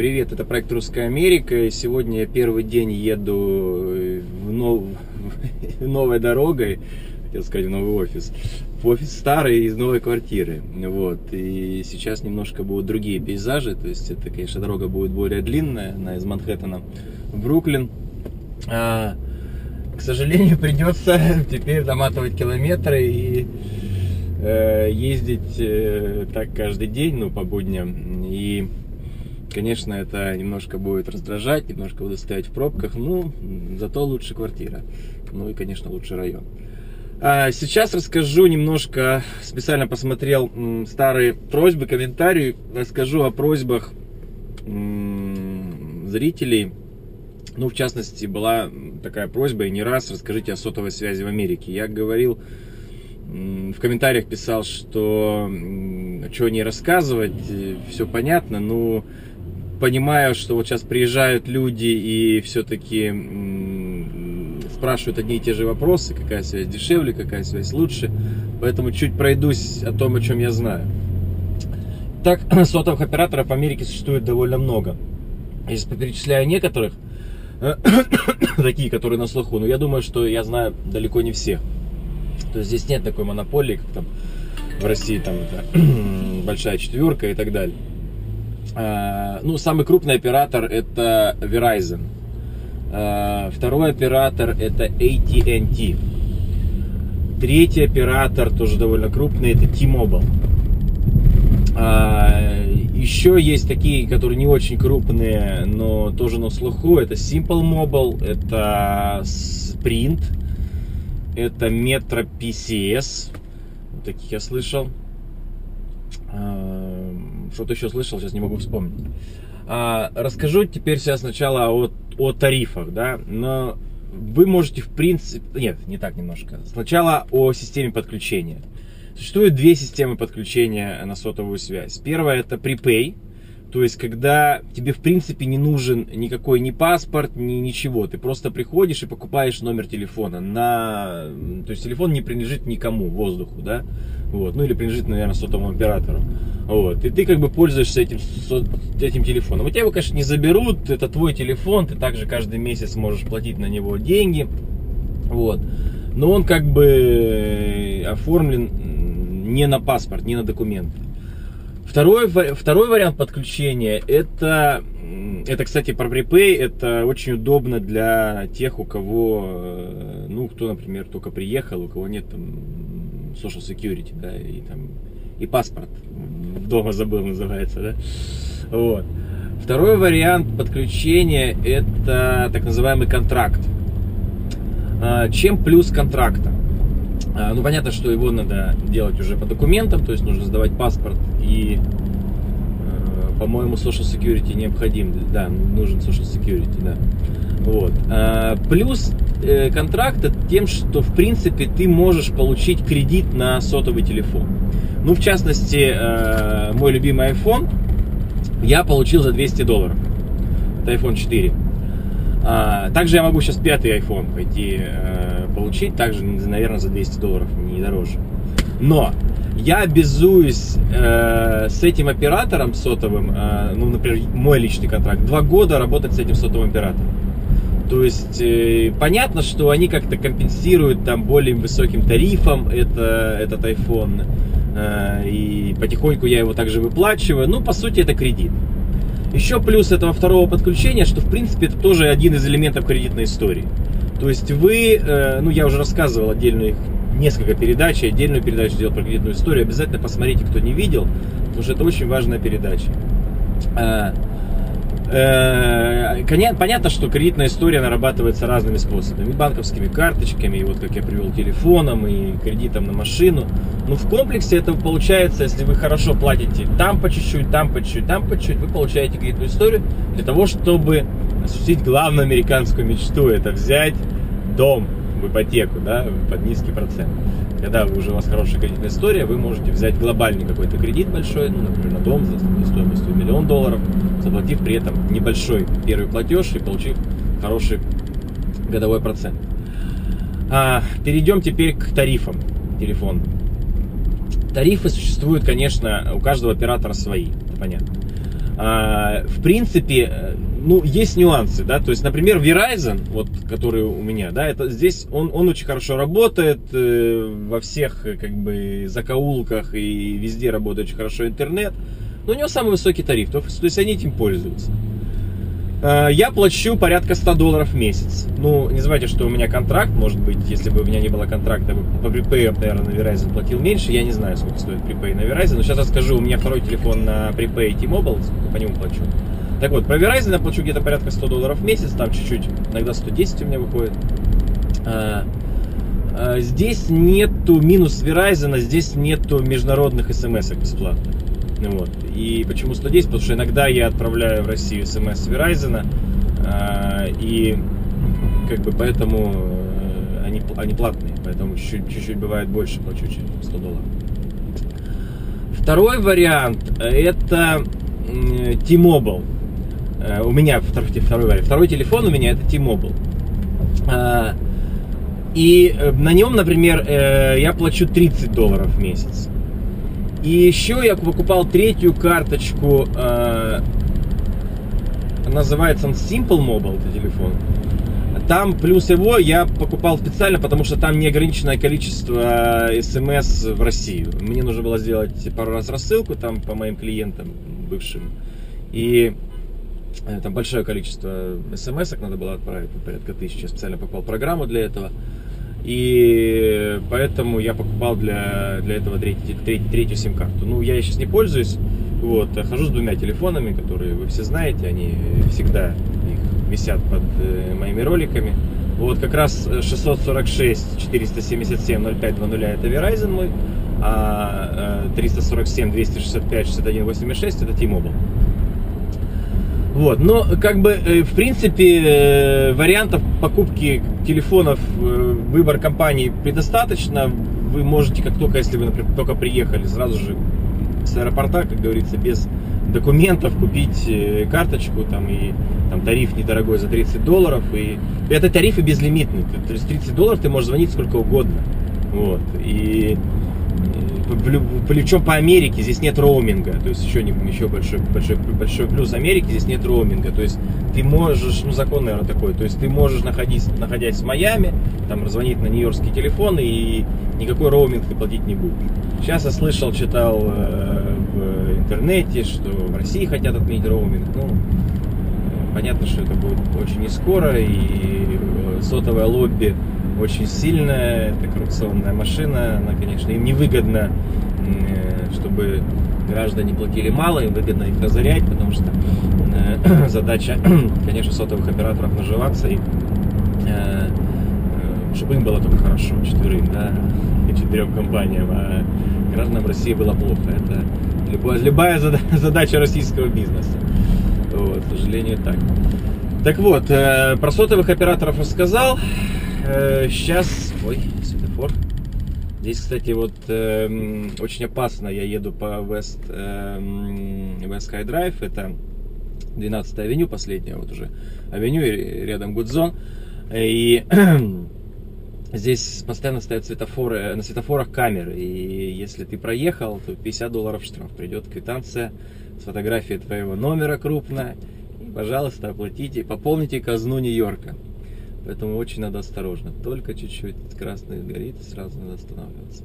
Привет, это проект Русская Америка. И сегодня я первый день еду э, в нов... новой дорогой, хотел сказать, в новый офис. В офис старый из новой квартиры. Вот. И сейчас немножко будут другие пейзажи. То есть это, конечно, дорога будет более длинная. Она из Манхэттена в Бруклин. А, к сожалению, придется теперь доматывать километры и э, ездить э, так каждый день, ну, по будням. И Конечно, это немножко будет раздражать, немножко буду стоять в пробках, ну, зато лучше квартира. Ну и, конечно, лучше район. А сейчас расскажу немножко, специально посмотрел старые просьбы, комментарии, расскажу о просьбах зрителей. Ну, в частности, была такая просьба, и не раз, расскажите о сотовой связи в Америке. Я говорил, в комментариях писал, что что не рассказывать, все понятно, но понимаю, что вот сейчас приезжают люди и все-таки спрашивают одни и те же вопросы, какая связь дешевле, какая связь лучше. Поэтому чуть пройдусь о том, о чем я знаю. Так, сотовых операторов в Америке существует довольно много. Если перечисляю некоторых, такие, которые на слуху, но я думаю, что я знаю далеко не всех. То есть здесь нет такой монополии, как там в России там большая четверка и так далее. Э, ну, самый крупный оператор это Verizon. Э, второй оператор это AT&T. Третий оператор, тоже довольно крупный, это T-Mobile. Э, Еще есть такие, которые не очень крупные, но тоже на слуху. Это Simple Mobile, это Sprint, это Metro PCS. Таких я слышал. Что-то еще слышал, сейчас не могу вспомнить. А, расскажу теперь сейчас сначала о, о тарифах, да, но вы можете в принципе... Нет, не так немножко. Сначала о системе подключения. Существует две системы подключения на сотовую связь. Первая это prepay, то есть, когда тебе, в принципе, не нужен никакой ни паспорт, ни ничего. Ты просто приходишь и покупаешь номер телефона. На... То есть, телефон не принадлежит никому, воздуху, да? Вот. Ну, или принадлежит, наверное, сотовому оператору. Вот. И ты как бы пользуешься этим, этим телефоном. У тебя его, конечно, не заберут. Это твой телефон. Ты также каждый месяц можешь платить на него деньги. Вот. Но он как бы оформлен не на паспорт, не на документы. Второй, второй вариант подключения это, это, кстати, про припей, это очень удобно для тех, у кого, э, ну, кто, например, только приехал, у кого нет там social security, да, и там, и паспорт дома забыл, называется, да, вот. Второй вариант подключения это так называемый контракт. А, чем плюс контракта? А, ну, понятно, что его надо делать уже по документам, то есть нужно сдавать паспорт и, э, по-моему, Social Security необходим, да, нужен Social Security, да. Вот. А, плюс э, контракта тем, что, в принципе, ты можешь получить кредит на сотовый телефон. Ну, в частности, э, мой любимый iPhone я получил за 200 долларов. Это iPhone 4. А, также я могу сейчас пятый iPhone пойти получить, также, наверное, за 200 долларов, не дороже. Но я обязуюсь э, с этим оператором сотовым, э, ну, например, мой личный контракт, два года работать с этим сотовым оператором. То есть э, понятно, что они как-то компенсируют там более высоким тарифом это, этот iPhone. Э, и потихоньку я его также выплачиваю. Ну, по сути, это кредит. Еще плюс этого второго подключения, что в принципе это тоже один из элементов кредитной истории. То есть вы, э, ну я уже рассказывал отдельную несколько передач, отдельную передачу сделал про кредитную историю, обязательно посмотрите, кто не видел, потому что это очень важная передача. Э, понятно, что кредитная история нарабатывается разными способами. Банковскими карточками, и вот как я привел телефоном, и кредитом на машину. Но в комплексе это получается, если вы хорошо платите там по чуть-чуть, там по чуть-чуть, там по чуть-чуть, вы получаете кредитную историю для того, чтобы осуществить главную американскую мечту. Это взять дом в ипотеку, да, под низкий процент. Когда уже у вас хорошая кредитная история, вы можете взять глобальный какой-то кредит большой, ну, например, на дом за стоимостью миллион долларов, заплатив при этом небольшой первый платеж и получив хороший годовой процент. А, перейдем теперь к тарифам телефона. Тарифы существуют, конечно, у каждого оператора свои, это понятно. А, в принципе, э, ну, есть нюансы, да, то есть, например, Verizon, вот, который у меня, да, это здесь, он, он очень хорошо работает, э, во всех, э, как бы, закоулках и везде работает очень хорошо интернет, но у него самый высокий тариф, то, есть они этим пользуются. Э, я плачу порядка 100 долларов в месяц. Ну, не забывайте, что у меня контракт, может быть, если бы у меня не было контракта, по припею, наверное, на Verizon платил меньше. Я не знаю, сколько стоит припей на Verizon, но сейчас расскажу, у меня второй телефон на припей T-Mobile, по нему плачу. Так вот, про Verizon я плачу где-то порядка 100 долларов в месяц, там чуть-чуть, иногда 110 у меня выходит. А, а, здесь нету, минус Verizon, здесь нету международных смс бесплатных. Вот. И почему 110? Потому что иногда я отправляю в Россию смс с Verizon, а, и как бы поэтому э, они, они платные, поэтому чуть-чуть бывает больше плачу, чем 100 долларов. Второй вариант это T-Mobile. Э, у меня второй, второй вариант. Второй телефон у меня это T-Mobile. А, и э, на нем, например, я плачу 30 долларов в месяц. И еще я покупал третью карточку, э, называется он Simple Mobile, это телефон. Там плюс его я покупал специально, потому что там неограниченное количество смс в Россию. Мне нужно было сделать пару раз рассылку там по моим клиентам бывшим. И э, там большое количество смс надо было отправить, порядка тысячи. Я специально покупал программу для этого. И поэтому я покупал для, для этого третий, третий, третью сим-карту. Ну, я сейчас не пользуюсь. Вот, хожу с двумя телефонами, которые вы все знаете, они всегда их висят под э, моими роликами. Вот как раз 646 477 0520 это Verizon мой, а 347 265 61 86 это T-Mobile. Вот, но как бы э, в принципе э, вариантов покупки телефонов, э, выбор компаний предостаточно. Вы можете, как только, если вы, например, только приехали, сразу же с аэропорта, как говорится, без документов купить карточку там и там тариф недорогой за 30 долларов. И это тарифы безлимитные. То есть 30 долларов ты можешь звонить сколько угодно. Вот. И причем по Америке здесь нет роуминга, то есть еще, еще большой, большой, большой плюс Америки, здесь нет роуминга, то есть ты можешь, ну закон, наверное, такой, то есть ты можешь, находить, находясь в Майами, там звонить на нью-йоркский телефон и никакой роуминг ты платить не будешь. Сейчас я слышал, читал э, в интернете, что в России хотят отменить роуминг, ну, понятно, что это будет очень не скоро, и э, сотовое лобби очень сильная, это коррупционная машина, она, конечно, им невыгодно, э, чтобы граждане платили мало, им выгодно их разорять, потому что э, задача, конечно, сотовых операторов наживаться и э, чтобы им было только хорошо, четверым, да, и четырем компаниям, а гражданам России было плохо. Это любая, любая задача российского бизнеса. Вот, к сожалению, так. Так вот, про сотовых операторов рассказал сейчас... Ой, светофор. Здесь, кстати, вот э, очень опасно. Я еду по West, э, West Sky Drive. Это 12 авеню, последняя вот уже авеню, рядом Гудзон. И здесь постоянно стоят светофоры, на светофорах камеры. И если ты проехал, то 50 долларов штраф. Придет квитанция с фотографией твоего номера крупная. И, пожалуйста, оплатите, пополните казну Нью-Йорка. Поэтому очень надо осторожно. Только чуть-чуть красный горит, сразу надо останавливаться.